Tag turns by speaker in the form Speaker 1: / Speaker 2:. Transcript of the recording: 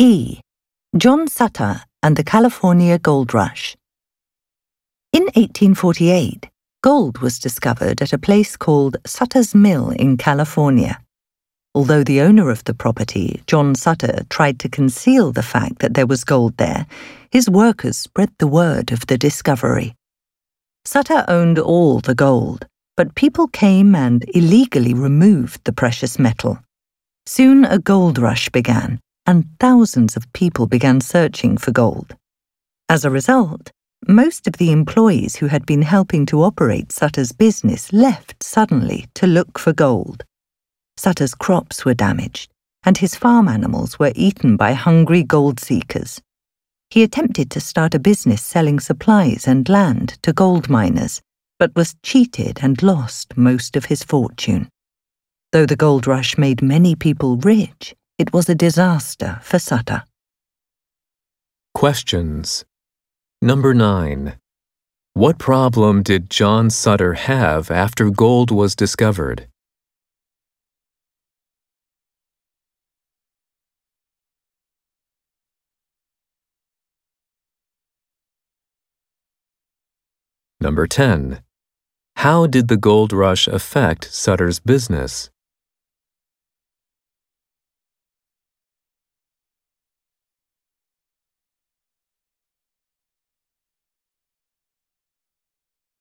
Speaker 1: E. John Sutter and the California Gold Rush. In 1848, gold was discovered at a place called Sutter's Mill in California. Although the owner of the property, John Sutter, tried to conceal the fact that there was gold there, his workers spread the word of the discovery. Sutter owned all the gold, but people came and illegally removed the precious metal. Soon a gold rush began, and thousands of people began searching for gold. As a result, most of the employees who had been helping to operate Sutter's business left suddenly to look for gold. Sutter's crops were damaged, and his farm animals were eaten by hungry gold seekers. He attempted to start a business selling supplies and land to gold miners, but was cheated and lost most of his fortune. Though the gold rush made many people rich, it was a disaster for Sutter.
Speaker 2: Questions. Number 9. What problem did John Sutter have after gold was discovered? Number 10. How did the gold rush affect Sutter's business?